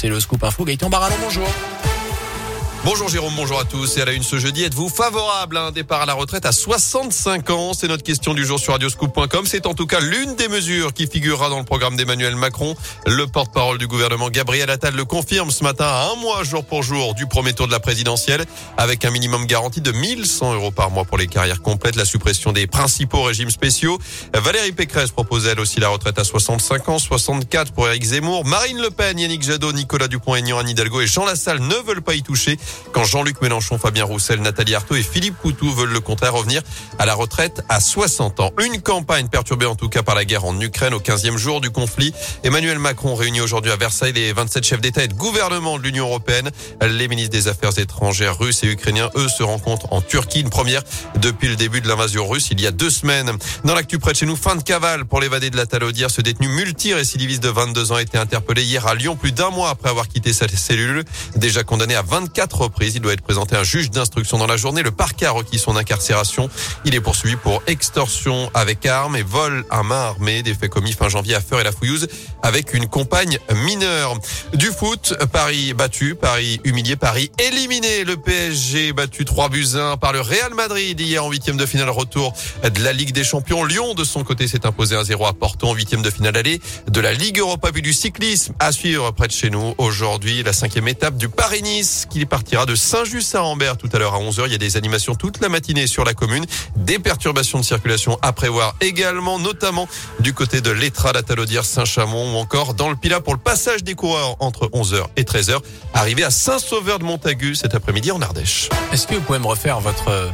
C'est le scoop info. Gaëtan Barallon, bonjour. Bonjour Jérôme, bonjour à tous. Et à la une ce jeudi, êtes-vous favorable à un départ à la retraite à 65 ans? C'est notre question du jour sur radioscoop.com. C'est en tout cas l'une des mesures qui figurera dans le programme d'Emmanuel Macron. Le porte-parole du gouvernement Gabriel Attal le confirme ce matin à un mois jour pour jour du premier tour de la présidentielle avec un minimum garanti de 1100 euros par mois pour les carrières complètes, la suppression des principaux régimes spéciaux. Valérie Pécresse propose elle aussi la retraite à 65 ans, 64 pour Éric Zemmour. Marine Le Pen, Yannick Jadot, Nicolas Dupont-Aignan, Anne Hidalgo et Jean Lassalle ne veulent pas y toucher. Quand Jean-Luc Mélenchon, Fabien Roussel, Nathalie Arthaud et Philippe Poutou veulent le contraire revenir à la retraite à 60 ans. Une campagne perturbée en tout cas par la guerre en Ukraine au 15e jour du conflit. Emmanuel Macron réunit aujourd'hui à Versailles les 27 chefs d'État et de gouvernement de l'Union européenne. Les ministres des Affaires étrangères russes et ukrainiens, eux, se rencontrent en Turquie. Une première depuis le début de l'invasion russe il y a deux semaines. Dans l'actu près de chez nous, fin de cavale pour l'évadé de la Talaudière. Ce détenu multirécidiviste de 22 ans a été interpellé hier à Lyon plus d'un mois après avoir quitté sa cellule. Déjà condamné à 24 Il doit être présenté à un juge d'instruction dans la journée. Le parquet a requis son incarcération. Il est poursuivi pour extorsion avec arme et vol à main armée. Des faits commis fin janvier à Feur et la Fouillouse avec une compagne mineure. Du foot, Paris battu, Paris humilié, Paris éliminé. Le PSG battu 3 buts 1 par le Real Madrid hier en huitième de finale retour de la Ligue des Champions. Lyon, de son côté, s'est imposé 1-0 à Porto en huitième de finale aller de la Ligue Europa puis du cyclisme à suivre près de chez nous. Aujourd'hui, la cinquième étape du Paris-Nice qui partira de Saint-Just-Saint-Rambert tout à l'heure à 11h. Il y a des animations toute la matinée sur la commune. Des perturbations de circulation à prévoir également, notamment du côté de l'Etra, la Talaudière, Saint-Chamond ou encore dans le Pila pour le passage des coureurs entre 11h et 13h. Arrivé à Saint-Sauveur de Montagu cet après-midi en Ardèche. Est-ce que vous pouvez me refaire votre